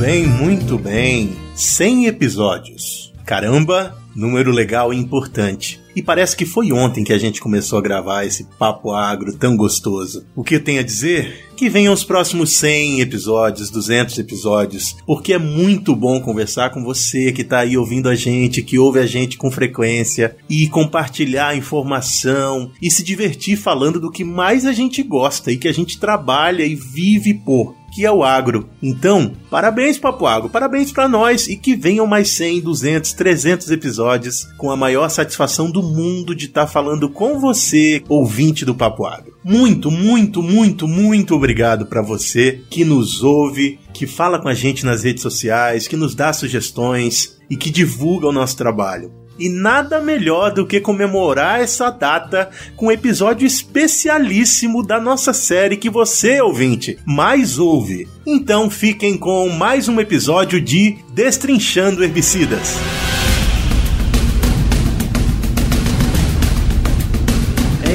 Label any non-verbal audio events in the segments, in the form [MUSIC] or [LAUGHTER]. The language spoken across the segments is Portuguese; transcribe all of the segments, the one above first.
bem, muito bem. 100 episódios. Caramba, número legal e importante. E parece que foi ontem que a gente começou a gravar esse papo agro tão gostoso. O que eu tenho a dizer? Que venham os próximos 100 episódios, 200 episódios, porque é muito bom conversar com você que está aí ouvindo a gente, que ouve a gente com frequência e compartilhar informação e se divertir falando do que mais a gente gosta e que a gente trabalha e vive por que é o agro. Então, parabéns Papo Agro, parabéns para nós e que venham mais 100, 200, 300 episódios com a maior satisfação do mundo de estar tá falando com você, ouvinte do Papo Agro. Muito, muito, muito, muito obrigado para você que nos ouve, que fala com a gente nas redes sociais, que nos dá sugestões e que divulga o nosso trabalho. E nada melhor do que comemorar essa data com um episódio especialíssimo da nossa série que você, ouvinte, mais ouve. Então fiquem com mais um episódio de Destrinchando Herbicidas.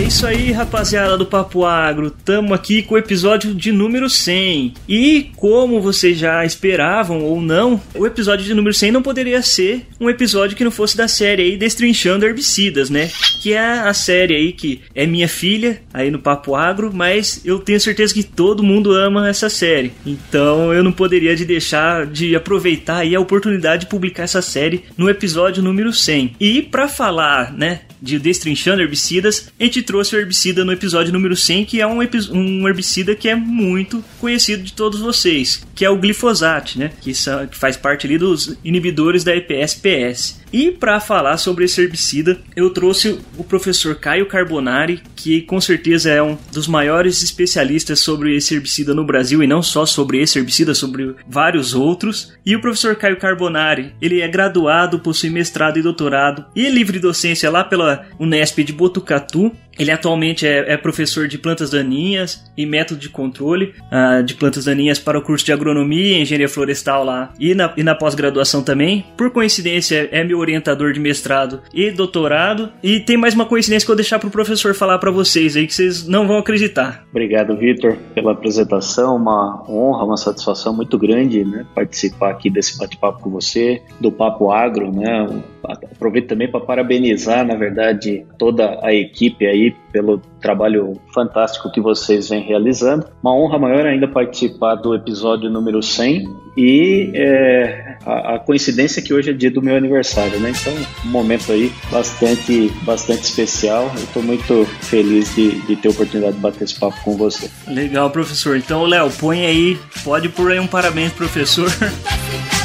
Isso aí, rapaziada do Papo Agro. Tamo aqui com o episódio de número 100. E como vocês já esperavam ou não, o episódio de número 100 não poderia ser um episódio que não fosse da série aí Destrinchando Herbicidas, né? Que é a série aí que é minha filha aí no Papo Agro, mas eu tenho certeza que todo mundo ama essa série. Então eu não poderia de deixar de aproveitar aí a oportunidade de publicar essa série no episódio número 100. E para falar, né, de Destrinchando Herbicidas, a gente trouxe o herbicida no episódio número 100, que é um, um herbicida que é muito conhecido de todos vocês, que é o glifosato, né? Que, que faz parte ali dos inibidores da EPS-PS. E para falar sobre esse herbicida, eu trouxe o professor Caio Carbonari, que com certeza é um dos maiores especialistas sobre esse herbicida no Brasil e não só sobre esse herbicida, sobre vários outros. E o professor Caio Carbonari, ele é graduado, possui mestrado e doutorado e é livre docência lá pela Unesp de Botucatu ele atualmente é, é, professor de plantas daninhas e método de controle uh, de plantas daninhas para o curso de agronomia e engenharia florestal lá e na, e na pós-graduação também. Por coincidência, é meu orientador de mestrado e doutorado. E tem mais uma coincidência que eu vou deixar para o professor falar para vocês aí que vocês não vão acreditar. Obrigado, Vitor, pela apresentação. Uma honra, uma satisfação muito grande né, participar aqui desse bate-papo com você, do Papo Agro. Né? Aproveito também para parabenizar, na verdade, toda a equipe aí pelo trabalho fantástico que vocês vêm realizando. Uma honra maior ainda participar do episódio número 100 e é, a, a, coincidência é que hoje é dia do meu aniversário, né? Então, um momento aí bastante, bastante especial. Eu estou muito feliz de, de ter a oportunidade de bater esse papo com você. Legal, professor. Então, Léo, põe aí, pode pôr aí um parabéns, professor. [LAUGHS]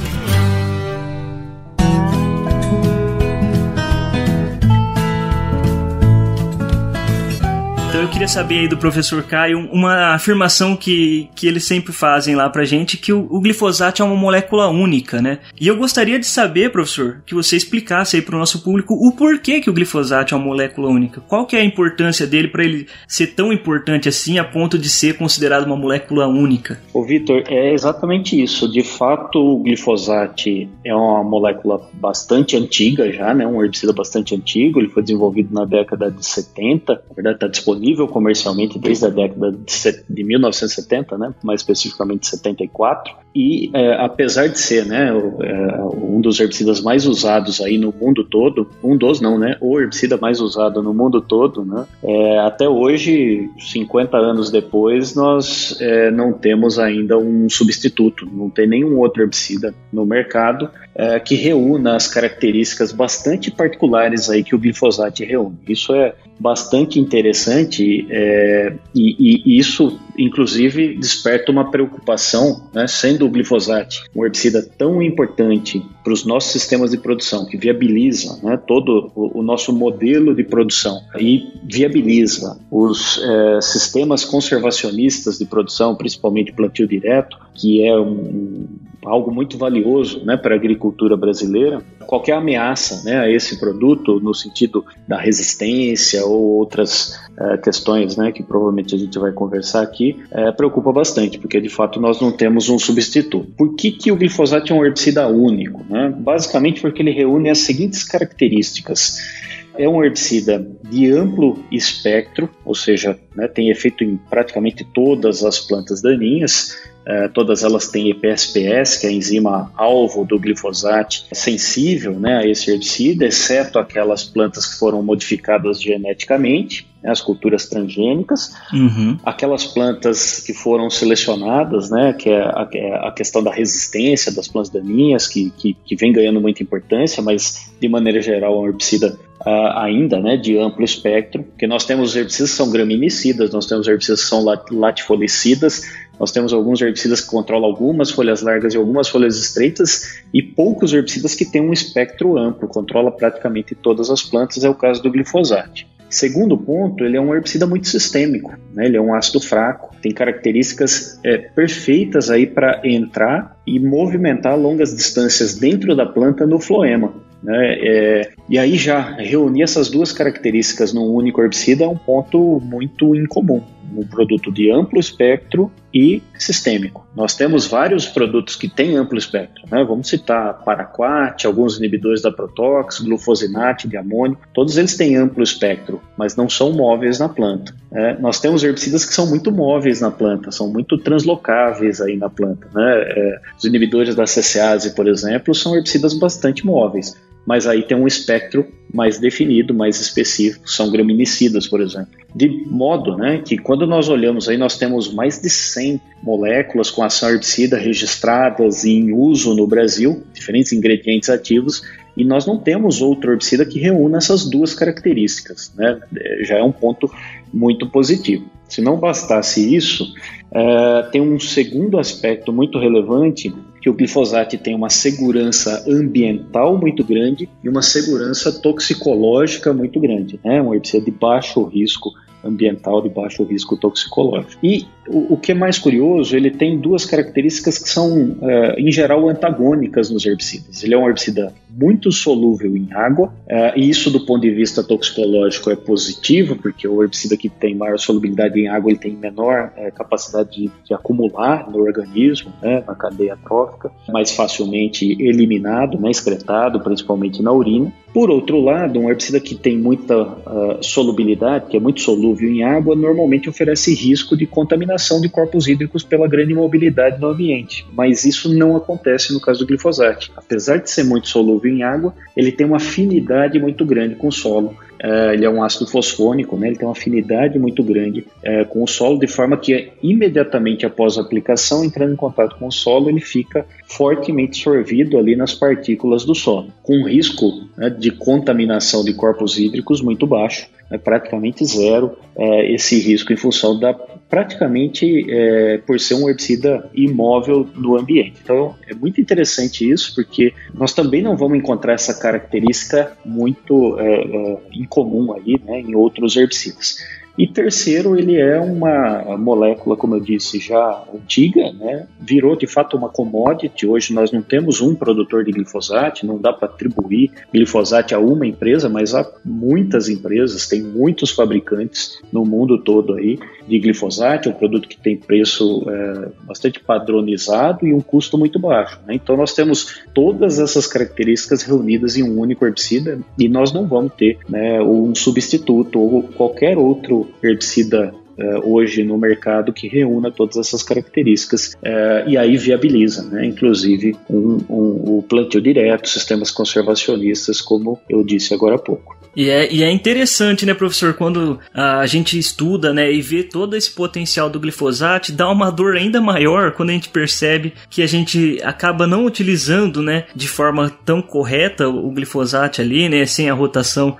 Eu queria saber aí do professor Caio uma afirmação que, que eles sempre fazem lá pra gente, que o, o glifosato é uma molécula única, né? E eu gostaria de saber, professor, que você explicasse aí pro nosso público o porquê que o glifosato é uma molécula única. Qual que é a importância dele para ele ser tão importante assim a ponto de ser considerado uma molécula única? O Vitor, é exatamente isso. De fato, o glifosato é uma molécula bastante antiga já, né? Um herbicida bastante antigo. Ele foi desenvolvido na década de 70. Na verdade, está disponível disponível comercialmente desde a década de, de 1970, né, mais especificamente 74. E é, apesar de ser né, é, um dos herbicidas mais usados aí no mundo todo, um dos não, né, o herbicida mais usado no mundo todo, né, é, até hoje, 50 anos depois, nós é, não temos ainda um substituto, não tem nenhum outro herbicida no mercado é, que reúna as características bastante particulares aí que o glifosato reúne. Isso é bastante interessante é, e, e, isso, inclusive, desperta uma preocupação, né, sendo o glifosato um herbicida tão importante para os nossos sistemas de produção, que viabiliza né, todo o, o, nosso modelo de produção e viabiliza os é, sistemas conservacionistas de produção, principalmente plantio direto, que é um, algo muito valioso né, para a agricultura brasileira. Qualquer ameaça né, a esse produto, no sentido da resistência ou outras é, questões né, que provavelmente a gente vai conversar aqui, é, preocupa bastante, porque de fato nós não temos um substituto. Por que, que o glifosato é um herbicida único? Né? Basicamente porque ele reúne as seguintes características. É um herbicida de amplo espectro, ou seja, né, tem efeito em praticamente todas as plantas daninhas, é, todas elas têm EPSPS, que é a enzima alvo do glifosato, sensível né, a esse herbicida, exceto aquelas plantas que foram modificadas geneticamente, né, as culturas transgênicas, uhum. aquelas plantas que foram selecionadas, né, que é a, é a, questão da resistência das plantas daninhas, que, que, que, vem ganhando muita importância, mas de maneira geral é um herbicida uh, ainda né, de amplo espectro, porque nós temos herbicidas que são graminicidas, nós temos herbicidas que são latifolicidas, nós temos alguns herbicidas que controlam algumas folhas largas e algumas folhas estreitas e poucos herbicidas que têm um espectro amplo, controla praticamente todas as plantas, é o caso do glifosato. Segundo ponto, ele é um herbicida muito sistêmico, né? ele é um ácido fraco, tem características é, perfeitas aí para entrar e movimentar longas distâncias dentro da planta no floema. Né? É, e aí já reunir essas duas características num único herbicida é um ponto muito incomum um produto de amplo espectro e sistêmico. Nós temos vários produtos que têm amplo espectro, né? Vamos citar paraquat, alguns inibidores da protox, glufosinate de amônio, todos eles têm amplo espectro, mas não são móveis na planta. É, nós temos herbicidas que são muito móveis na planta, são muito translocáveis aí na planta, né? É, os inibidores da CCase, por exemplo, são herbicidas bastante móveis mas aí tem um espectro mais definido, mais específico, são graminicidas, por exemplo. De modo né, que quando nós olhamos aí, nós temos mais de 100 moléculas com ação herbicida registradas e em uso no Brasil, diferentes ingredientes ativos, e nós não temos outro herbicida que reúna essas duas características. Né? É, já é um ponto muito positivo. Se não bastasse isso, uh, tem um segundo aspecto muito relevante que o glifosato tem uma segurança ambiental muito grande e uma segurança toxicológica muito grande. É né? um herbicida de baixo risco ambiental de baixo risco toxicológico. E o, o, que é mais curioso, ele tem duas características que são, uh, em geral, antagônicas nos herbicidas. Ele é um herbicida muito solúvel em água, uh, e isso, do ponto de vista toxicológico, é positivo, porque o herbicida que tem maior solubilidade em água ele tem menor uh, capacidade de, de, acumular no organismo, né, na cadeia trófica, mais facilmente eliminado, né, excretado, principalmente na urina. Por outro lado, um herbicida que tem muita solubilidade, que é muito solúvel em água, normalmente oferece risco de contaminação de corpos hídricos pela grande mobilidade no ambiente, mas isso não acontece no caso do glifosato. Apesar de ser muito solúvel em água, ele tem uma afinidade muito grande com o solo. Uh, ele é um ácido fosfônico, né? ele tem uma afinidade muito grande uh, com o solo, de forma que imediatamente após a aplicação, entrando em contato com o solo, ele fica fortemente sorvido ali nas partículas do solo, com risco né, de contaminação de corpos hídricos muito baixo, né, praticamente zero uh, esse risco em função da praticamente é, por ser um herbicida imóvel no ambiente. Então é muito interessante isso, porque nós também não vamos encontrar essa característica muito é, é, incomum aí né, em outros herbicidas. E terceiro, ele é uma molécula, como eu disse, já antiga, né? virou de fato uma commodity. Hoje nós não temos um produtor de glifosato, não dá para atribuir glifosato a uma empresa, mas há muitas empresas, tem muitos fabricantes no mundo todo aí de glifosato, um produto que tem preço é, bastante padronizado e um custo muito baixo. Né? Então nós temos todas essas características reunidas em um único herbicida e nós não vamos ter né, um substituto ou qualquer outro herbicida uh, hoje no mercado que reúna todas essas características uh, e aí viabiliza, né, inclusive um, um, o plantio direto, sistemas conservacionistas, como eu disse agora há pouco. E é, e é interessante, né, professor, quando a gente estuda, né, e vê todo esse potencial do glifosato, dá uma dor ainda maior quando a gente percebe que a gente acaba não utilizando, né, de forma tão correta o glifosato ali, né, sem a rotação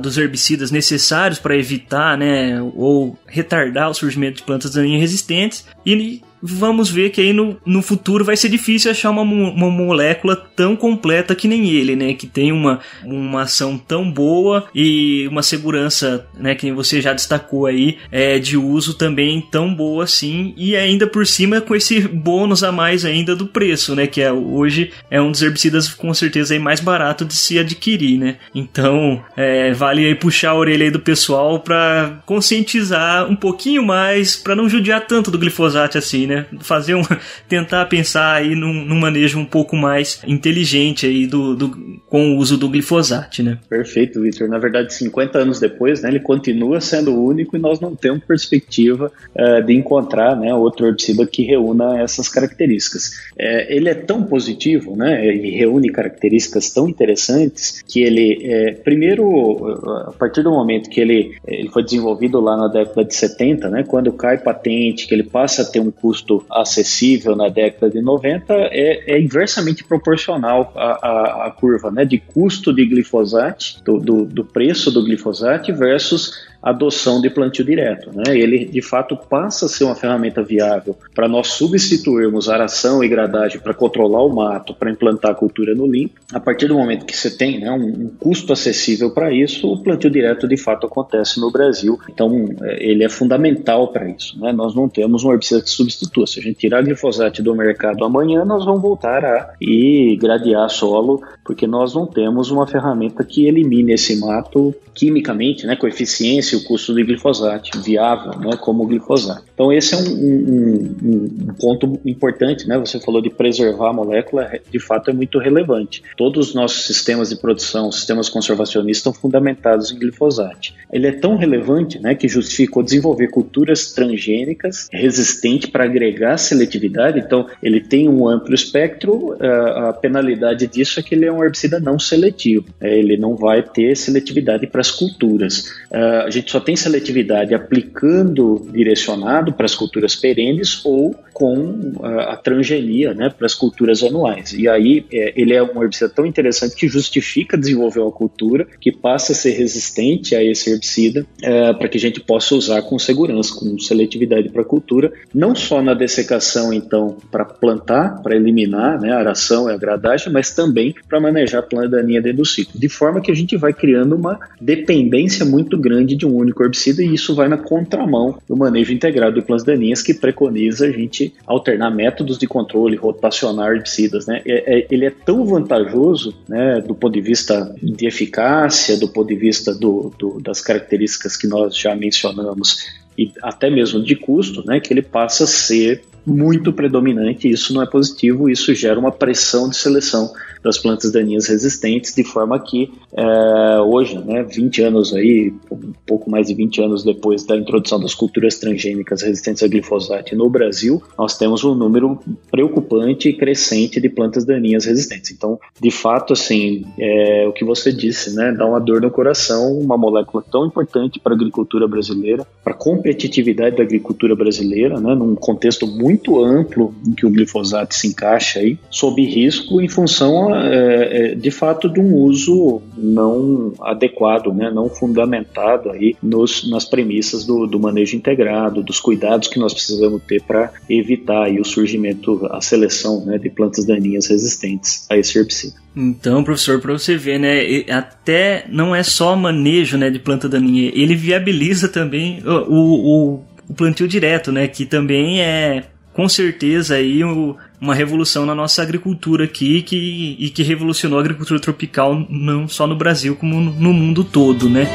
dos herbicidas necessários para evitar, né, ou retardar o surgimento de plantas daninhas resistentes. E vamos ver que aí no, no futuro vai ser difícil achar uma, uma molécula tão completa que nem ele, né? Que tem uma, uma ação tão boa e uma segurança, né? Que você já destacou aí, é, de uso também tão boa assim. E ainda por cima com esse bônus a mais ainda do preço, né? Que é, hoje é um dos herbicidas com certeza aí mais barato de se adquirir, né? Então, é, vale aí puxar a orelha aí do pessoal para conscientizar um pouquinho mais, para não judiar tanto do glifosato assim, né? Fazer um [LAUGHS] tentar pensar aí num, num manejo um pouco mais inteligente aí do, do com o uso do glifosato, né? Perfeito, Victor. Na verdade, 50 anos depois, né, ele continua sendo único e nós não temos perspectiva uh, de encontrar, né, outro herbicida que reúna essas características. É, ele é tão positivo, né, e reúne características tão interessantes que ele, é, primeiro, a partir do momento que ele, ele foi desenvolvido lá na década de 70, né, quando cai patente, que ele passa a ter um custo acessível na década de 90, é, é inversamente proporcional à, à, à, curva né, de custo de glifosato, do, do, do preço do glifosato versus adoção de plantio direto. Né? Ele, de fato, passa a ser uma ferramenta viável para nós substituirmos aração e gradagem para controlar o mato, para implantar a cultura no limpo. A partir do momento que você tem né, um, um, custo acessível para isso, o plantio direto, de fato, acontece no Brasil. Então, é, ele é fundamental para isso. Né? Nós não temos um herbicida que substitua. Se a gente tirar glifosato do mercado amanhã, nós vamos voltar a ir gradear solo, porque nós não temos uma ferramenta que elimine esse mato quimicamente, né, com eficiência o custo do glifosato viável, né, como o glifosato. Então esse é um, um, um, ponto importante, né? Você falou de preservar a molécula, de fato é muito relevante. Todos os nossos sistemas de produção, sistemas conservacionistas estão fundamentados em glifosato. Ele é tão relevante, né, que justificou desenvolver culturas transgênicas resistentes para agregar seletividade. Então ele tem um amplo espectro. A penalidade disso é que ele é um herbicida não seletivo. É, ele não vai ter seletividade para as culturas. A gente só tem seletividade aplicando direcionado para as culturas perenes ou com a, a transgenia né, para as culturas anuais. E aí é, ele é um herbicida tão interessante que justifica desenvolver uma cultura que passa a ser resistente a esse herbicida é, para que a gente possa usar com segurança, com seletividade para a cultura, não só na dessecação, então, para plantar, para eliminar né, a aração e a gradagem, mas também para manejar a planta daninha dentro do ciclo, de forma que a gente vai criando uma dependência muito grande de um único herbicida e isso vai na contramão do manejo integrado de plantas daninhas que preconiza a gente alternar métodos de controle, rotacionar herbicidas. Né? É, é, ele é tão vantajoso né, do ponto de vista de eficácia, do ponto de vista do, do, das características que nós já mencionamos e até mesmo de custo, né, que ele passa a ser muito predominante. Isso não é positivo, isso gera uma pressão de seleção das plantas daninhas resistentes, de forma que é, hoje, né, 20 anos aí, um pouco mais de 20 anos depois da introdução das culturas transgênicas resistentes a glifosato no Brasil, nós temos um número preocupante e crescente de plantas daninhas resistentes. Então, de fato, assim, é, o que você disse, né, dá uma dor no coração, uma molécula tão importante para a agricultura brasileira, para a competitividade da agricultura brasileira, né, num contexto muito amplo em que o glifosato se encaixa aí, sob risco em função é, é, de fato de um uso não adequado, né, não fundamentado aí nos, nas premissas do, do manejo integrado, dos cuidados que nós precisamos ter para evitar aí o surgimento, a seleção né, de plantas daninhas resistentes a esse herbicida. Então, professor, para você ver, né, até não é só manejo né, de planta daninha, ele viabiliza também o, o, o plantio direto, né, que também é com certeza aí uma revolução na nossa agricultura aqui que, e que revolucionou a agricultura tropical não só no Brasil como no mundo todo, né?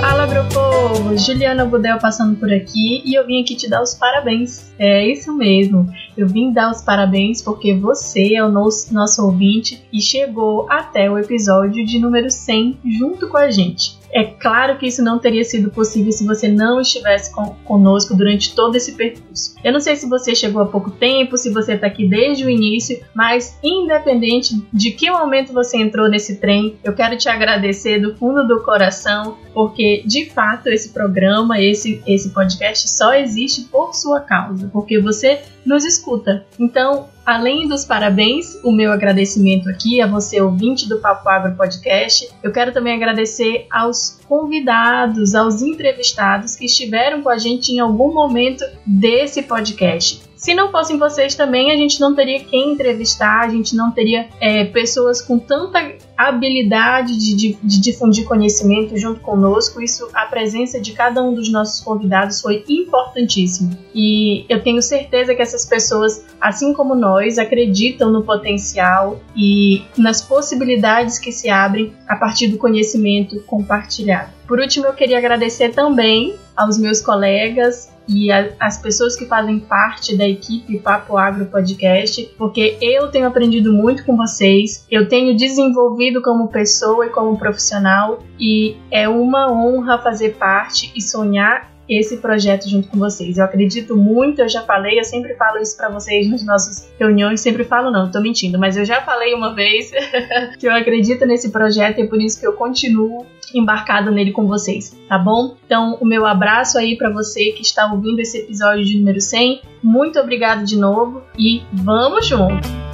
Fala, meu povo! Juliana Budel passando por aqui e eu vim aqui te dar os parabéns. É isso mesmo, eu vim dar os parabéns porque você é o nosso, nosso ouvinte e chegou até o episódio de número 100 junto com a gente. É claro que isso não teria sido possível se você não estivesse com, conosco durante todo esse percurso. Eu não sei se você chegou há pouco tempo, se você está aqui desde o início, mas independente de que momento você entrou nesse trem, eu quero te agradecer do fundo do coração, porque de fato esse programa, esse, esse podcast só existe por sua causa, porque você nos escuta. Então, além dos parabéns, o meu agradecimento aqui a você, ouvinte do Papo Agro Podcast, eu quero também agradecer aos convidados, aos entrevistados que estiveram com a gente em algum momento desse podcast. Se não fossem vocês também, a gente não teria quem entrevistar, a gente não teria é, pessoas com tanta habilidade de, de, de, difundir conhecimento junto conosco. Isso, a presença de cada um dos nossos convidados foi importantíssimo. E eu tenho certeza que essas pessoas, assim como nós, acreditam no potencial e nas possibilidades que se abrem a partir do conhecimento compartilhado. Por último, eu queria agradecer também aos meus colegas e as pessoas que fazem parte da equipe Papo Agro Podcast, porque eu tenho aprendido muito com vocês, eu tenho desenvolvido como pessoa e como profissional, e é uma honra fazer parte e sonhar esse projeto junto com vocês. Eu acredito muito, eu já falei, eu sempre falo isso para vocês nas nossas reuniões, sempre falo não, tô mentindo, mas eu já falei uma vez [LAUGHS] que eu acredito nesse projeto e é por isso que eu continuo embarcado nele com vocês, tá bom? Então, o meu abraço aí para você que está ouvindo esse episódio de número 100. Muito obrigado de novo e vamos junto!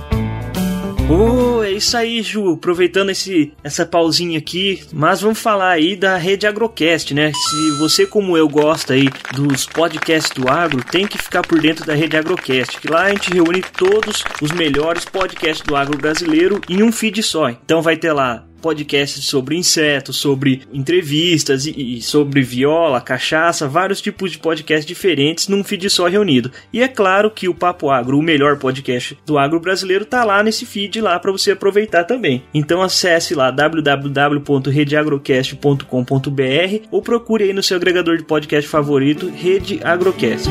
Oh, é isso aí, Ju. Aproveitando esse, essa pausinha aqui, mas vamos falar aí da rede Agrocast, né? Se você, como eu, gosta aí dos podcasts do agro, tem que ficar por dentro da rede Agrocast, que lá a gente reúne todos os melhores podcasts do agro brasileiro em um feed só. Então vai ter lá podcasts sobre insetos, sobre entrevistas e, e, sobre viola, cachaça, vários tipos de podcasts diferentes num feed só reunido. E é claro que o Papo Agro, o melhor podcast do agro brasileiro, tá lá nesse feed lá para você aproveitar também. Então acesse lá www.redeagrocast.com.br ou procure aí no seu agregador de podcast favorito Rede Agrocast.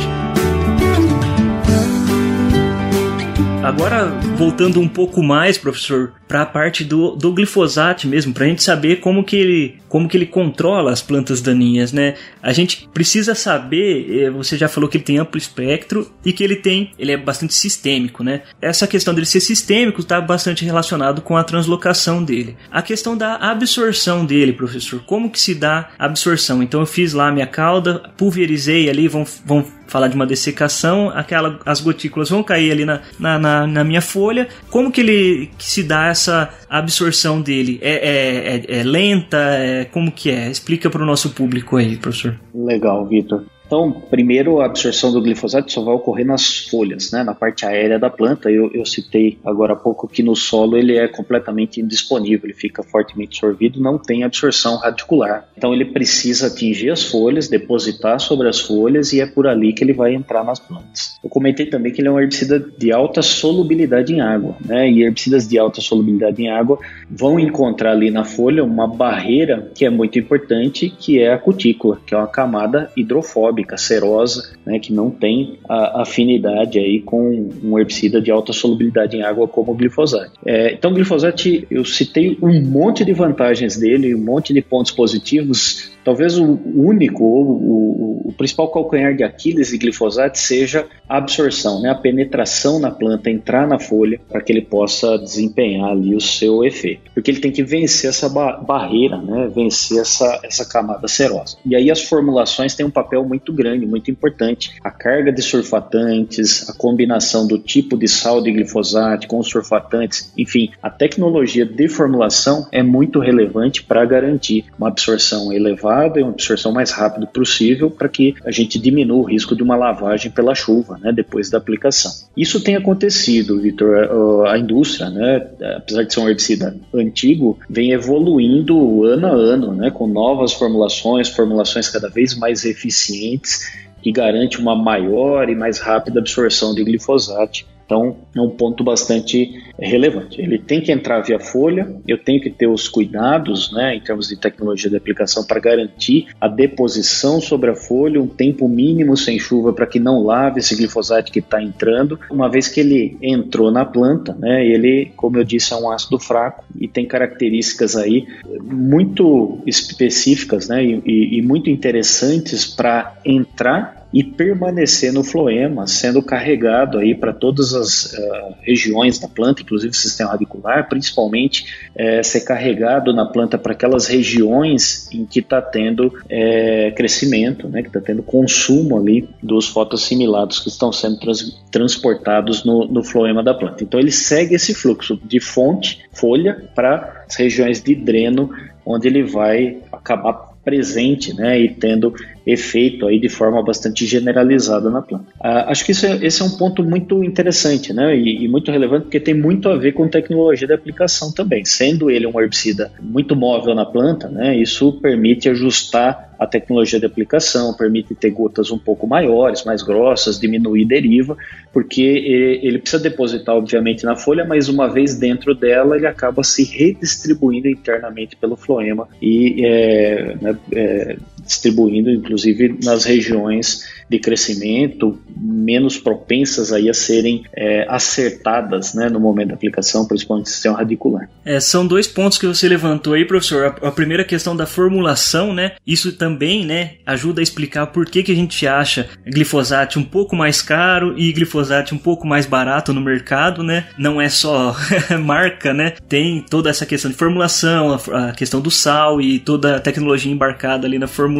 Agora, voltando um pouco mais, professor, para a parte do, do glifosato mesmo, para a gente saber como que, ele, como que ele controla as plantas daninhas, né? A gente precisa saber, eh, você já falou que ele tem amplo espectro e que ele tem, ele é bastante sistêmico, né? Essa questão dele ser sistêmico está bastante relacionado com a translocação dele. A questão da absorção dele, professor, como que se dá a absorção? Então eu fiz lá a minha cauda, pulverizei ali, vão, vão falar de uma dessecação, aquela, as gotículas vão cair ali na, na, na, na minha folha. Como que ele que se dá essa absorção dele? É, é, é, é lenta? É, como que é? Explica para o nosso público aí, professor. Legal, Vitor. Então, primeiro, a absorção do glifosato só vai ocorrer nas folhas, né, na parte aérea da planta. Eu, eu, citei agora há pouco que no solo ele é completamente indisponível, ele fica fortemente absorvido, não tem absorção radicular. Então, ele precisa atingir as folhas, depositar sobre as folhas e é por ali que ele vai entrar nas plantas. Eu comentei também que ele é um herbicida de alta solubilidade em água, né, e herbicidas de alta solubilidade em água vão encontrar ali na folha uma barreira que é muito importante, que é a cutícula, que é uma camada hidrofóbica aeróbica, serosa, né, que não tem a afinidade aí com um herbicida de alta solubilidade em água como o glifosato. É, então, o glifosato, eu citei um monte de vantagens dele, um monte de pontos positivos Talvez o único, ou o, o, principal calcanhar de Aquiles de glifosato seja a absorção, né? a penetração na planta, entrar na folha para que ele possa desempenhar ali o seu efeito. Porque ele tem que vencer essa ba barreira, né? vencer essa, essa camada serosa. E aí as formulações têm um papel muito grande, muito importante. A carga de surfatantes, a combinação do tipo de sal de glifosato com os surfatantes, enfim, a tecnologia de formulação é muito relevante para garantir uma absorção elevada adequada e uma absorção mais rápida possível para que a gente diminua o risco de uma lavagem pela chuva, né, depois da aplicação. Isso tem acontecido, Vitor. A indústria, né, apesar de ser um herbicida antigo, vem evoluindo ano a ano, né, com novas formulações, formulações cada vez mais eficientes que garante uma maior e mais rápida absorção de glifosato então, é um ponto bastante relevante. Ele tem que entrar via folha, eu tenho que ter os cuidados, né, em termos de tecnologia de aplicação, para garantir a deposição sobre a folha, um tempo mínimo sem chuva para que não lave esse glifosato que está entrando. Uma vez que ele entrou na planta, né, ele, como eu disse, é um ácido fraco e tem características aí muito específicas né, e, e muito interessantes para entrar e permanecer no floema, sendo carregado aí para todas as uh, regiões da planta, inclusive o sistema radicular, principalmente é, ser carregado na planta para aquelas regiões em que está tendo é, crescimento, né, que está tendo consumo ali dos fotoassimilados que estão sendo trans, transportados no, no floema da planta. Então ele segue esse fluxo de fonte, folha, para as regiões de dreno, onde ele vai acabar presente né, e tendo efeito aí de forma bastante generalizada na planta. Ah, acho que isso é, esse é um ponto muito interessante né, e, e, muito relevante porque tem muito a ver com tecnologia de aplicação também. Sendo ele um herbicida muito móvel na planta, né, isso permite ajustar a tecnologia de aplicação, permite ter gotas um pouco maiores, mais grossas, diminuir deriva, porque ele precisa depositar, obviamente, na folha, mas uma vez dentro dela, ele acaba se redistribuindo internamente pelo floema e é, né, é, distribuindo, inclusive, nas regiões de crescimento menos propensas aí a serem é, acertadas né, no momento da aplicação, principalmente no sistema radicular. É, são dois pontos que você levantou aí, professor. A, a, primeira questão da formulação, né? Isso também né, ajuda a explicar por que, que a gente acha glifosato um pouco mais caro e glifosato um pouco mais barato no mercado, né? Não é só [LAUGHS] marca, né? Tem toda essa questão de formulação, a, a questão do sal e toda a tecnologia embarcada ali na formulação,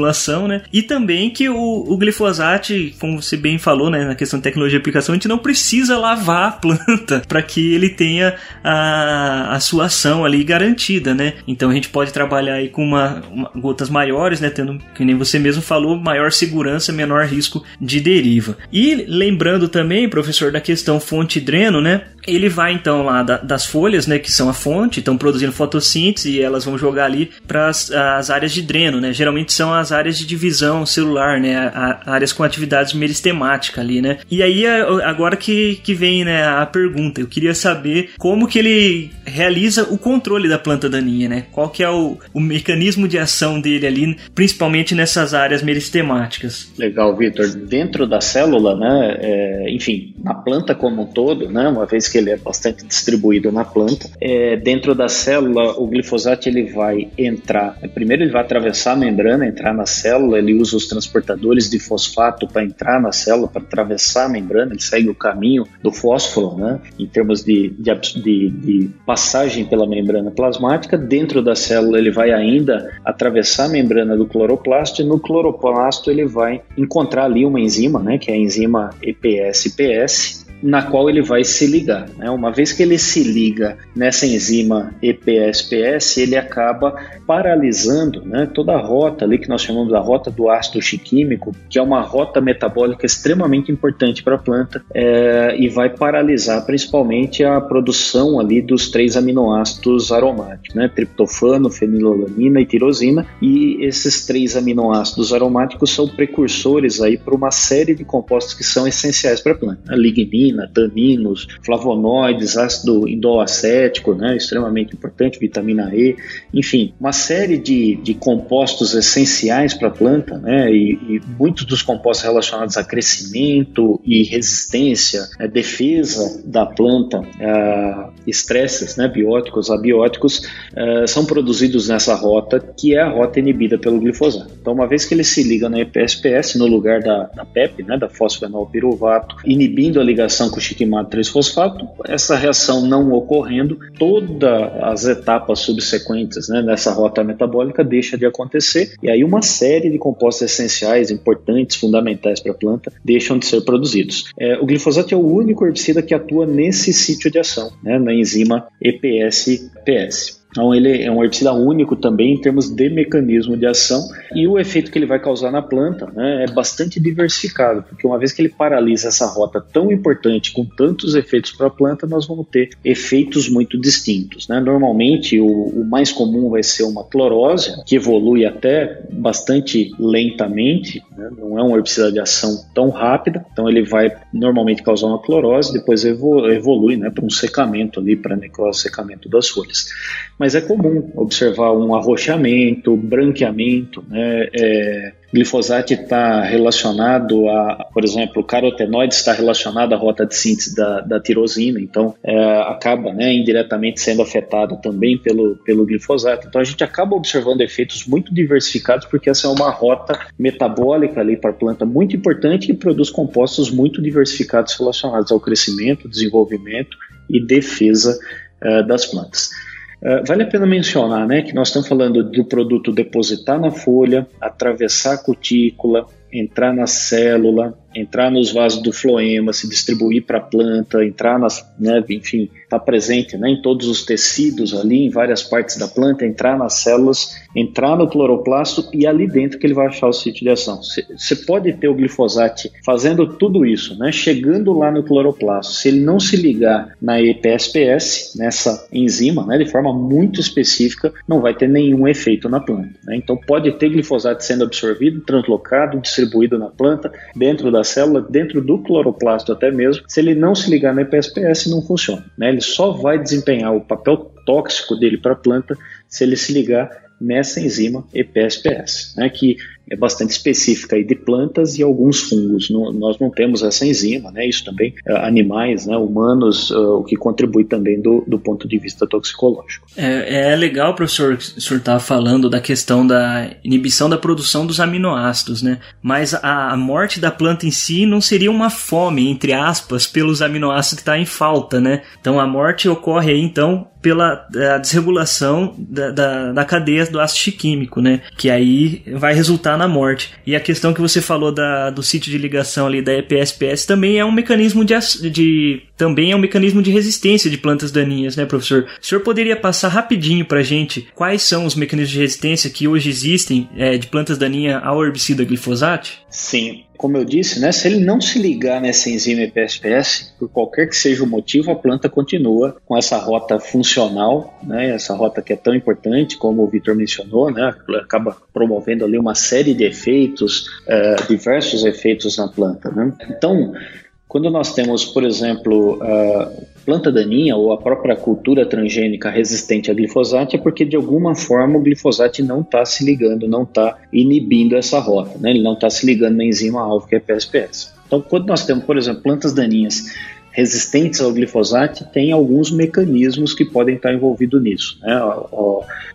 né? E também que o, o glifosato como você bem falou, né, na questão de tecnologia de aplicação, a gente não precisa lavar a planta [LAUGHS] para que ele tenha a, a sua ação ali garantida, né? Então a gente pode trabalhar aí com uma, uma, gotas maiores, né, tendo, que nem você mesmo falou, maior segurança, menor risco de deriva. E lembrando também, professor, da questão fonte dreno, né? Ele vai então lá da, das folhas, né, que são a fonte, estão produzindo fotossíntese e elas vão jogar ali para as áreas de dreno, né? Geralmente são as áreas de divisão celular, né? A, a, áreas com atividades meristemática ali, né? E aí agora que, que vem né, a pergunta, eu queria saber como que ele realiza o controle da planta daninha, né? Qual que é o, o mecanismo de ação dele ali, principalmente nessas áreas meristemáticas? Legal, Vitor. Dentro da célula, né? É, enfim, na planta como um todo, né? Uma vez que ele é bastante distribuído na planta, é, dentro da célula o glifosato ele vai entrar. Primeiro ele vai atravessar a membrana, entrar na célula. Ele usa os transportadores de fosfato fosfato para entrar na célula, para atravessar a membrana, ele segue o caminho do fósforo, né, em termos de, de, de, de passagem pela membrana plasmática. Dentro da célula, ele vai ainda atravessar a membrana do cloroplasto e no cloroplasto ele vai encontrar ali uma enzima, né, que é a enzima EPS-PS, na qual ele vai se ligar. Né? Uma vez que ele se liga nessa enzima EPSPS, ele acaba paralisando né, toda a rota ali que nós chamamos da rota do ácido chiquímico, que é uma rota metabólica extremamente importante para a planta é, e vai paralisar principalmente a produção ali dos três aminoácidos aromáticos, né, triptofano, fenilalanina e tirosina. E esses três aminoácidos aromáticos são precursores aí para uma série de compostos que são essenciais para a planta, a lignina taninos, flavonoides, ácido indolacético, né, extremamente importante, vitamina E, enfim, uma série de, de compostos essenciais para a planta, né, e, e, muitos dos compostos relacionados a crescimento e resistência, né, defesa da planta, uh, estresses né, bióticos, abióticos, uh, são produzidos nessa rota, que é a rota inibida pelo glifosato. Então, uma vez que ele se liga na EPSPS, no lugar da, da PEP, né, da fosfenol piruvato, inibindo a ligação reação com chiquimato 3-fosfato, essa reação não ocorrendo, todas as etapas subsequentes né, nessa rota metabólica deixa de acontecer e aí uma série de compostos essenciais, importantes, fundamentais para a planta deixam de ser produzidos. É, o glifosato é o único herbicida que atua nesse sítio de ação, né, na enzima EPS-PS. Então ele é um herbicida único também em termos de mecanismo de ação e o efeito que ele vai causar na planta né, é bastante diversificado, porque uma vez que ele paralisa essa rota tão importante com tantos efeitos para a planta, nós vamos ter efeitos muito distintos. Né? Normalmente o, o, mais comum vai ser uma clorose, que evolui até bastante lentamente, né? não é um herbicida de ação tão rápida, então ele vai normalmente causar uma clorose, depois evolui né, para um secamento ali, para necrose, secamento das folhas. Mas mas é comum observar um arroxamento, branqueamento, né? É, glifosato está relacionado a, por exemplo, o carotenoide está relacionado à rota de síntese da, da tirosina, então é, acaba né, indiretamente sendo afetado também pelo, pelo glifosato. Então a gente acaba observando efeitos muito diversificados porque essa é uma rota metabólica ali para a planta muito importante e produz compostos muito diversificados relacionados ao crescimento, desenvolvimento e defesa uh, das plantas. Uh, vale a pena mencionar né, que nós estamos falando do produto depositar na folha, atravessar a cutícula, entrar na célula, entrar nos vasos do floema, se distribuir para a planta, entrar nas, né, enfim, está presente né, em todos os tecidos ali, em várias partes da planta, entrar nas células, entrar no cloroplasto e ali dentro que ele vai achar o sítio de ação. Você pode ter o glifosato fazendo tudo isso, né, chegando lá no cloroplasto. Se ele não se ligar na EPSPS, nessa enzima, né, de forma muito específica, não vai ter nenhum efeito na planta. Né? Então pode ter glifosato sendo absorvido, translocado, distribuído na planta, dentro da célula, dentro do cloroplasto até mesmo. Se ele não se ligar na EPSPS, não funciona. Né? Ele só vai desempenhar o papel tóxico dele para a planta se ele se ligar nessa enzima EPSPS, né, que é bastante específica aí de plantas e alguns fungos. No, nós não temos essa enzima, né? Isso também, uh, animais, né? humanos, uh, o que contribui também do, do ponto de vista toxicológico. É, é legal, professor, o senhor estar tá falando da questão da inibição da produção dos aminoácidos, né? Mas a, a morte da planta em si não seria uma fome, entre aspas, pelos aminoácidos que está em falta, né? Então a morte ocorre aí, então, pela desregulação da, da, da cadeia do ácido químico, né? Que aí vai resultar na morte. E a questão que você falou da, do sítio de ligação ali da EPSPS também é um mecanismo de, de também é um mecanismo de resistência de plantas daninhas, né, professor? O senhor poderia passar rapidinho pra gente quais são os mecanismos de resistência que hoje existem é, de plantas daninhas ao herbicida glifosato? Sim, como eu disse, né, se ele não se ligar nessa enzima EPSPS, por qualquer que seja o motivo, a planta continua com essa rota funcional, né, essa rota que é tão importante, como o Vitor mencionou, né, acaba promovendo ali uma série de efeitos, uh, diversos efeitos na planta. Né? Então, quando nós temos, por exemplo, a planta daninha ou a própria cultura transgênica resistente a glifosato, é porque de alguma forma o glifosato não está se ligando, não está inibindo essa rota, né? ele não está se ligando na enzima alvo que é PSPS. Então, quando nós temos, por exemplo, plantas daninhas resistentes ao glifosato tem alguns mecanismos que podem estar envolvidos nisso. Né?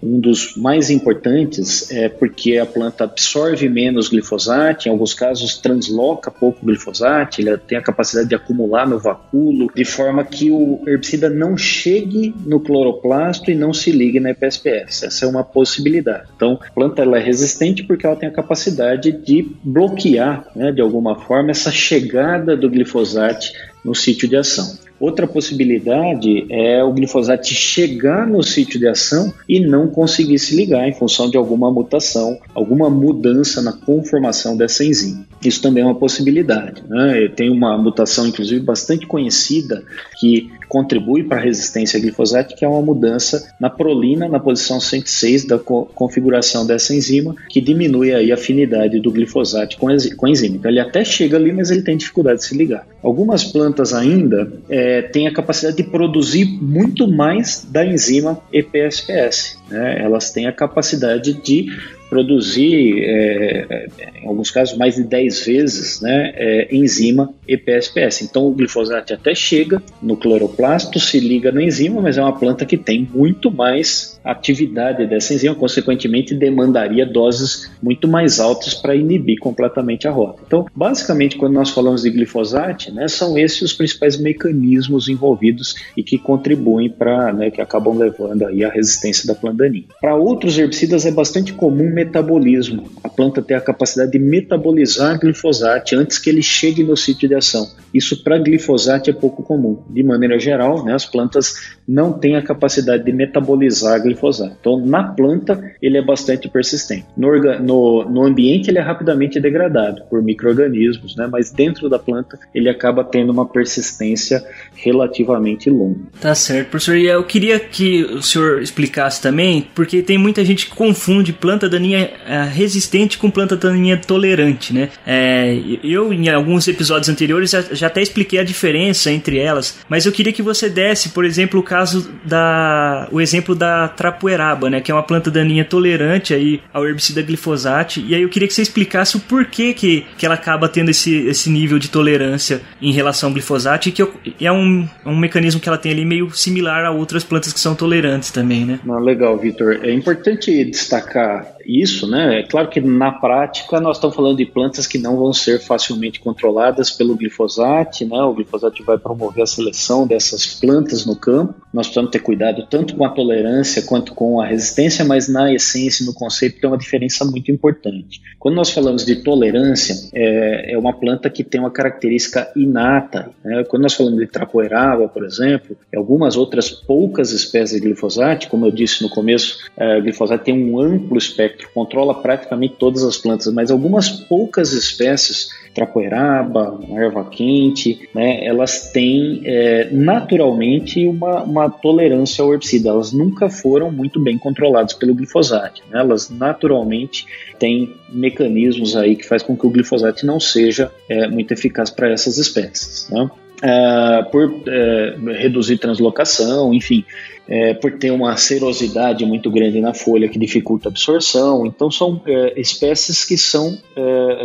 Um dos mais importantes é porque a planta absorve menos glifosato, em alguns casos transloca pouco glifosato, ele tem a capacidade de acumular no vacúolo, de forma que o herbicida não chegue no cloroplasto e não se ligue na EPSPS. Essa é uma possibilidade. Então, a planta ela é resistente porque ela tem a capacidade de bloquear, né, de alguma forma, essa chegada do glifosato no sítio de ação. Outra possibilidade é o glifosato chegar no sítio de ação e não conseguir se ligar em função de alguma mutação, alguma mudança na conformação dessa enzima. Isso também é uma possibilidade. Né? Tem uma mutação, inclusive, bastante conhecida que contribui para a resistência a glifosato, que é uma mudança na prolina, na posição 106 da co configuração dessa enzima, que diminui aí a afinidade do glifosato com, com a enzima. Então ele até chega ali, mas ele tem dificuldade de se ligar. Algumas plantas ainda é, têm a capacidade de produzir muito mais da enzima EPSPS. Né? Elas têm a capacidade de produzir, é, em alguns casos, mais de 10 vezes né, é, enzima EPSPS. Então o glifosato até chega no cloroplasto, se liga na enzima, mas é uma planta que tem muito mais atividade dessa enzima, consequentemente demandaria doses muito mais altas para inibir completamente a rota. Então, basicamente, quando nós falamos de glifosato, né, são esses os principais mecanismos envolvidos e que contribuem para, né, que acabam levando aí a resistência da planta. Para outros herbicidas é bastante comum metabolismo. A planta tem a capacidade de metabolizar glifosato antes que ele chegue no sítio de ação. Isso para glifosato é pouco comum. De maneira geral, né, as plantas não têm a capacidade de metabolizar glifosato. Então, na planta, ele é bastante persistente. No, no, no ambiente, ele é rapidamente degradado por micro-organismos, né, mas dentro da planta, ele acaba tendo uma persistência relativamente longa. Tá certo, professor. E eu queria que o senhor explicasse também, porque tem muita gente que confunde planta daninha é, resistente com planta daninha tolerante, né? É, eu, em alguns episódios anteriores, já, já, até expliquei a diferença entre elas, mas eu queria que você desse, por exemplo, o caso da. o exemplo da trapoeraba, né? Que é uma planta daninha tolerante aí ao herbicida glifosate. E aí eu queria que você explicasse o porquê que, que ela acaba tendo esse, esse nível de tolerância em relação ao glifosate, e que é um, um mecanismo que ela tem ali meio similar a outras plantas que são tolerantes também, né? Ah, legal, Vitor. É importante destacar isso, né? É claro que na prática nós estamos falando de plantas que não vão ser facilmente controladas pelo glifosate, né? O glifosate vai promover a seleção dessas plantas no campo. Nós precisamos ter cuidado tanto com a tolerância quanto com a resistência, mas na essência, no conceito, tem uma diferença muito importante. Quando nós falamos de tolerância, é, é uma planta que tem uma característica inata. Né? Quando nós falamos de trapoeraba, por exemplo, algumas outras poucas espécies de glifosate, como eu disse no começo, é, o glifosate tem um amplo espectro, controla praticamente todas as plantas, mas algumas poucas espécies, trapoeraba, erva quente, né, elas têm é, naturalmente uma, uma tolerância ao herbicida. Elas nunca foram muito bem controladas pelo glifosato. Né, elas naturalmente têm mecanismos aí que faz com que o glifosato não seja é, muito eficaz para essas espécies. Né? Uh, por uh, reduzir translocação, enfim, uh, por ter uma serosidade muito grande na folha que dificulta a absorção. Então, são espécies que são,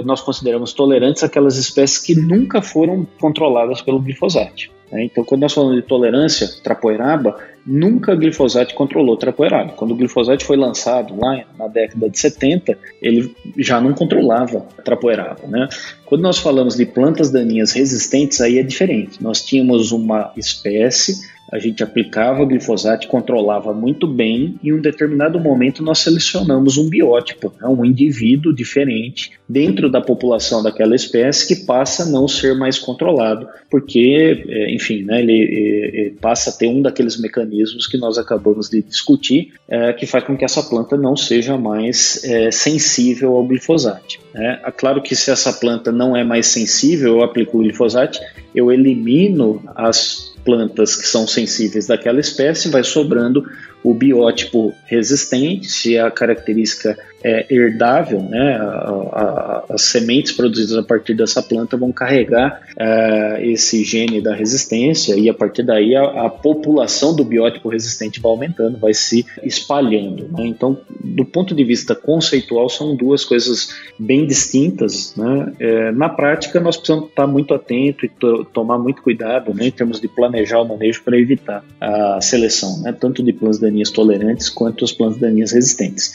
nós consideramos tolerantes aquelas espécies que nunca foram controladas pelo glifosato. Né? Então, quando nós falamos de tolerância, trapoeraba, nunca glifosato controlou trapoeraba. Quando o glifosato foi lançado lá na década de 70, ele já não controlava trapoeraba. Né? Quando nós falamos de plantas daninhas resistentes, aí é diferente. Nós tínhamos uma espécie a gente aplicava glifosato, controlava muito bem, e em um determinado momento nós selecionamos um biótipo, né, um indivíduo diferente dentro da população daquela espécie que passa a não ser mais controlado, porque, é, enfim, né, ele, ele, passa a ter um daqueles mecanismos que nós acabamos de discutir, é, que faz com que essa planta não seja mais é, sensível ao glifosato. Né. É claro que se essa planta não é mais sensível, eu aplico o glifosato, eu elimino as plantas que são sensíveis daquela espécie, vai sobrando o biótipo resistente, se a característica é herdável, né, a, a, as sementes produzidas a partir dessa planta vão carregar é, esse gene da resistência e a partir daí a, a, população do biótipo resistente vai aumentando, vai se espalhando. Né? Então, do ponto de vista conceitual, são duas coisas bem distintas. Né? É, na prática, nós precisamos estar muito atento e to tomar muito cuidado né, em termos de planejar o manejo para evitar a seleção, né, tanto de plantas daninhas tolerantes quanto as plantas daninhas resistentes.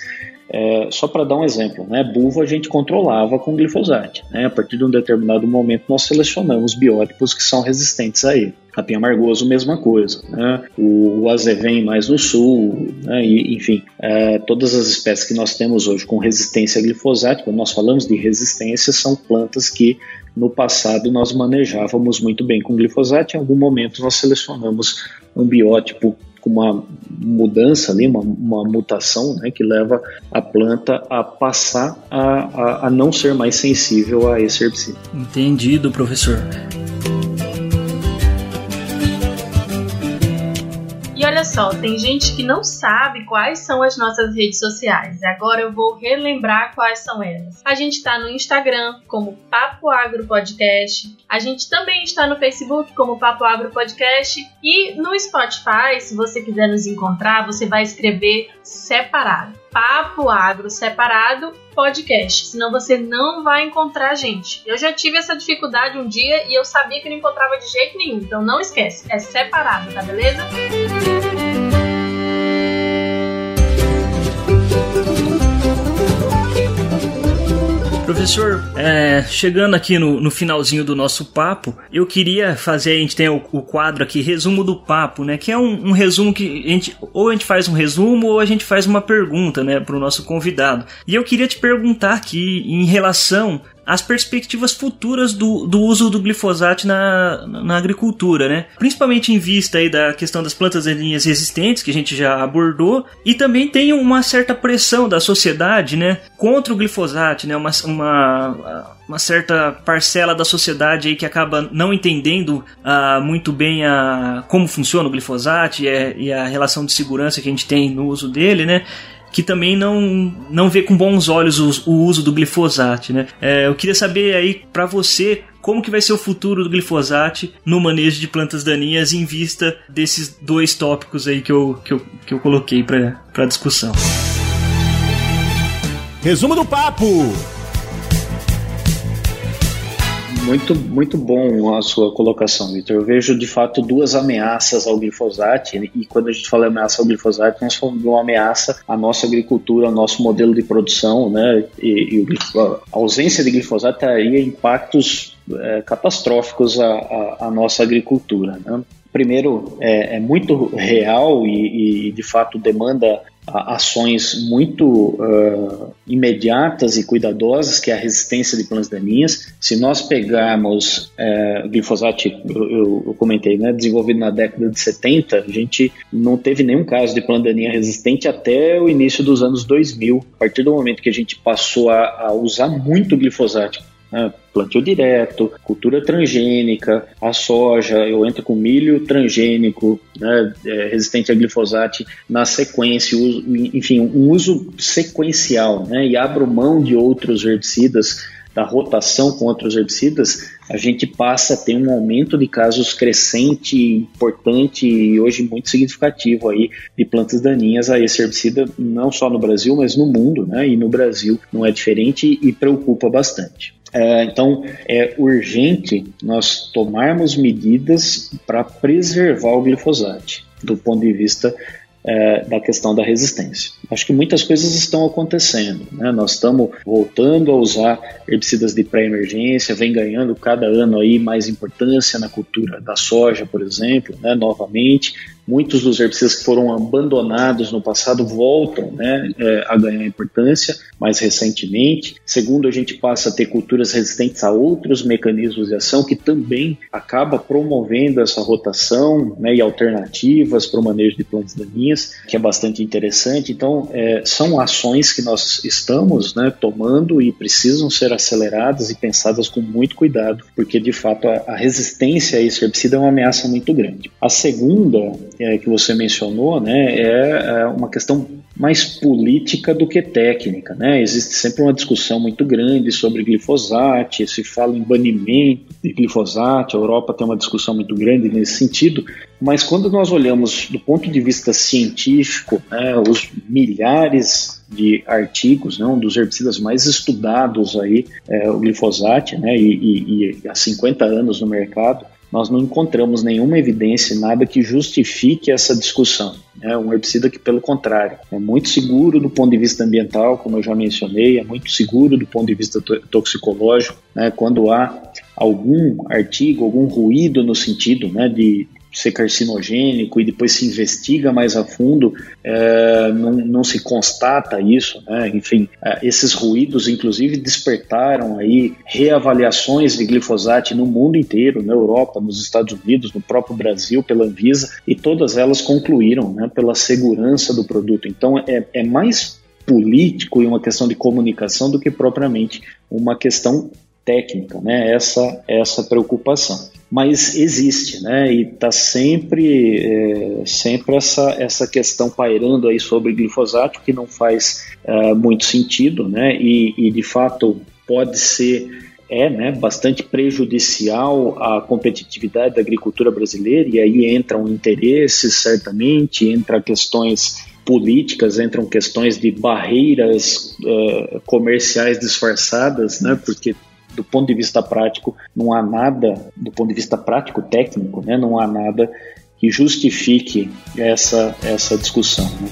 É, só para dar um exemplo, né, buva a gente controlava com glifosato. Né, a partir de um determinado momento nós selecionamos biótipos que são resistentes a ele. Capim amargoso, mesma coisa. Né? O, o azevém mais no sul, né? e, enfim, é, todas as espécies que nós temos hoje com resistência a glifosato, quando nós falamos de resistência, são plantas que no passado nós manejávamos muito bem com glifosato. Em algum momento nós selecionamos um biótipo com uma mudança ali, uma, uma mutação né, que leva a planta a passar a, a, a não ser mais sensível a esse herbicida. Entendido, professor. Olha só, tem gente que não sabe quais são as nossas redes sociais. Agora eu vou relembrar quais são elas. A gente está no Instagram como Papo Agro Podcast. A gente também está no Facebook como Papo Agro Podcast e no Spotify, se você quiser nos encontrar, você vai escrever separado. Papo Agro separado podcast, senão você não vai encontrar a gente. Eu já tive essa dificuldade um dia e eu sabia que não encontrava de jeito nenhum, então não esquece, é separado, tá beleza? Professor, é, chegando aqui no, no, finalzinho do nosso papo, eu queria fazer, a gente tem o, o quadro aqui, resumo do papo, né? Que é um, um, resumo que a gente, ou a gente faz um resumo ou a gente faz uma pergunta, né, para o nosso convidado. E eu queria te perguntar aqui em relação as perspectivas futuras do, do uso do glifosato na, na agricultura, né? Principalmente em vista aí da questão das plantas daninhas resistentes, que a gente já abordou, e também tem uma certa pressão da sociedade, né, contra o glifosato, né? Uma, uma, uma certa parcela da sociedade aí que acaba não entendendo uh, muito bem a, como funciona o glifosato e, a, e a relação de segurança que a gente tem no uso dele, né? Que também não, não vê com bons olhos o, o uso do glifosato, né? É, eu queria saber aí para você como que vai ser o futuro do glifosato no manejo de plantas daninhas em vista desses dois tópicos aí que eu, que eu, que eu coloquei para discussão. Resumo do papo! Muito, muito bom a sua colocação, Vitor. Eu vejo de fato duas ameaças ao glifosato, e quando a gente fala ameaça ao glifosato, nós falamos de uma ameaça à nossa agricultura, ao nosso modelo de produção, né? E, e a ausência de glifosato traria impactos é, catastróficos à, à, à, nossa agricultura. Né? Primeiro, é, é, muito real e, e, de fato demanda ações muito uh, imediatas e cuidadosas, que é a resistência de plantas daninhas. Se nós pegarmos uh, glifosato, eu, eu, comentei, né, desenvolvido na década de 70, a gente não teve nenhum caso de planta daninha resistente até o início dos anos 2000. A partir do momento que a gente passou a, a usar muito glifosato né? plantio direto, cultura transgênica, a soja, eu entro com milho transgênico, né? é, resistente a glifosato na sequência, uso, enfim, um uso sequencial, né? e abro mão de outros herbicidas, da rotação com outros herbicidas, a gente passa a ter um aumento de casos crescente, importante e hoje muito significativo aí de plantas daninhas a esse herbicida, não só no Brasil, mas no mundo, né? E no Brasil não é diferente e preocupa bastante. É, então, é urgente nós tomarmos medidas para preservar o glifosato, do ponto de vista é, da questão da resistência. Acho que muitas coisas estão acontecendo. Né? Nós estamos voltando a usar herbicidas de pré-emergência, vem ganhando cada ano aí mais importância na cultura da soja, por exemplo, né? novamente. Muitos dos herbicidas que foram abandonados no passado voltam né, é, a ganhar importância mais recentemente. Segundo, a gente passa a ter culturas resistentes a outros mecanismos de ação que também acaba promovendo essa rotação né, e alternativas para o manejo de plantas daninhas, que é bastante interessante. Então, é, são ações que nós estamos né, tomando e precisam ser aceleradas e pensadas com muito cuidado, porque de fato a, a resistência a esse herbicida é uma ameaça muito grande. A segunda é, que você mencionou, né, é, é uma questão mais política do que técnica, né? Existe sempre uma discussão muito grande sobre glifosato, se fala em banimento de glifosato, a Europa tem uma discussão muito grande nesse sentido, mas quando nós olhamos do ponto de vista científico, né, os milhares de artigos, né, um dos herbicidas mais estudados aí, é o glifosato, né, e, e, e há 50 anos no mercado, nós não encontramos nenhuma evidência, nada que justifique essa discussão. É um herbicida que, pelo contrário, é muito seguro do ponto de vista ambiental, como eu já mencionei, é muito seguro do ponto de vista toxicológico. Né? Quando há algum artigo, algum ruído no sentido né, de ser carcinogênico e depois se investiga mais a fundo, é, não, não, se constata isso, né? enfim, é, esses ruídos inclusive despertaram aí reavaliações de glifosato no mundo inteiro, na Europa, nos Estados Unidos, no próprio Brasil, pela Anvisa, e todas elas concluíram né, pela segurança do produto. Então é, é mais político e uma questão de comunicação do que propriamente uma questão técnica, né? Essa essa preocupação. Mas existe, né? E está sempre é, sempre essa essa questão pairando aí sobre glifosato que não faz é, muito sentido, né? E, e de fato pode ser é né, bastante prejudicial à competitividade da agricultura brasileira, e aí entram interesses, certamente, entra questões políticas, entram questões de barreiras uh, comerciais disfarçadas, né, porque do ponto de vista prático, não há nada, do ponto de vista prático técnico, né, não há nada que justifique essa, essa discussão. Né.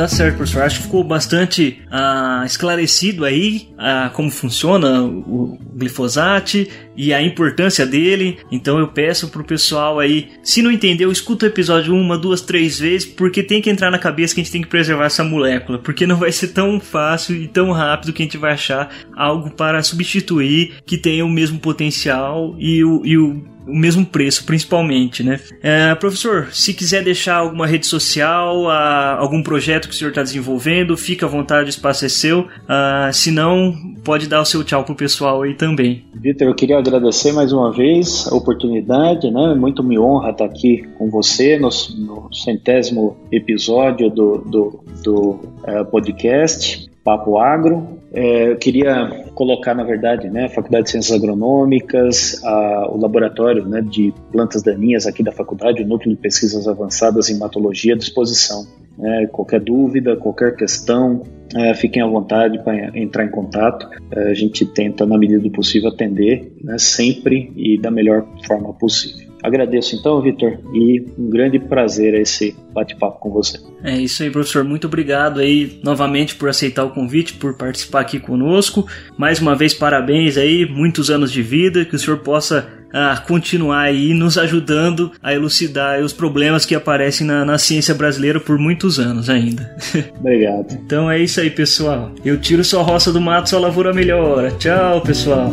Tá certo, professor. Acho que ficou bastante ah, esclarecido aí ah, como funciona o, glifosato e a importância dele. Então eu peço pro pessoal aí, se não entendeu, escuta o episódio uma, duas, três vezes, porque tem que entrar na cabeça que a gente tem que preservar essa molécula, porque não vai ser tão fácil e tão rápido que a gente vai achar algo para substituir que tenha o mesmo potencial e o, e o o mesmo preço, principalmente, né? É, professor, se quiser deixar alguma rede social, a, algum projeto que o senhor está desenvolvendo, fica à vontade, o espaço é seu. Uh, se não, pode dar o seu tchau pro pessoal aí também. Vitor, eu queria agradecer mais uma vez a oportunidade, né? Muito me honra estar aqui com você no, no centésimo episódio do, do, do uh, podcast Papo Agro. É, eu queria colocar, na verdade, né, a Faculdade de Ciências Agronômicas, a, o laboratório né, de plantas daninhas aqui da faculdade, o Núcleo de Pesquisas Avançadas em Matologia à disposição. É, qualquer dúvida, qualquer questão, é, fiquem à vontade para entrar em contato. É, a gente tenta, na medida do possível, atender né, sempre e da melhor forma possível. Agradeço então, Vitor, e um grande prazer esse bate-papo com você. É isso aí, professor. Muito obrigado aí novamente por aceitar o convite, por participar aqui conosco. Mais uma vez, parabéns aí, muitos anos de vida, que o senhor possa ah, continuar aí nos ajudando a elucidar os problemas que aparecem na, na ciência brasileira por muitos anos ainda. [LAUGHS] Obrigado. então é isso aí, pessoal. Eu tiro sua roça do mato, sua lavoura melhora. Tchau, pessoal.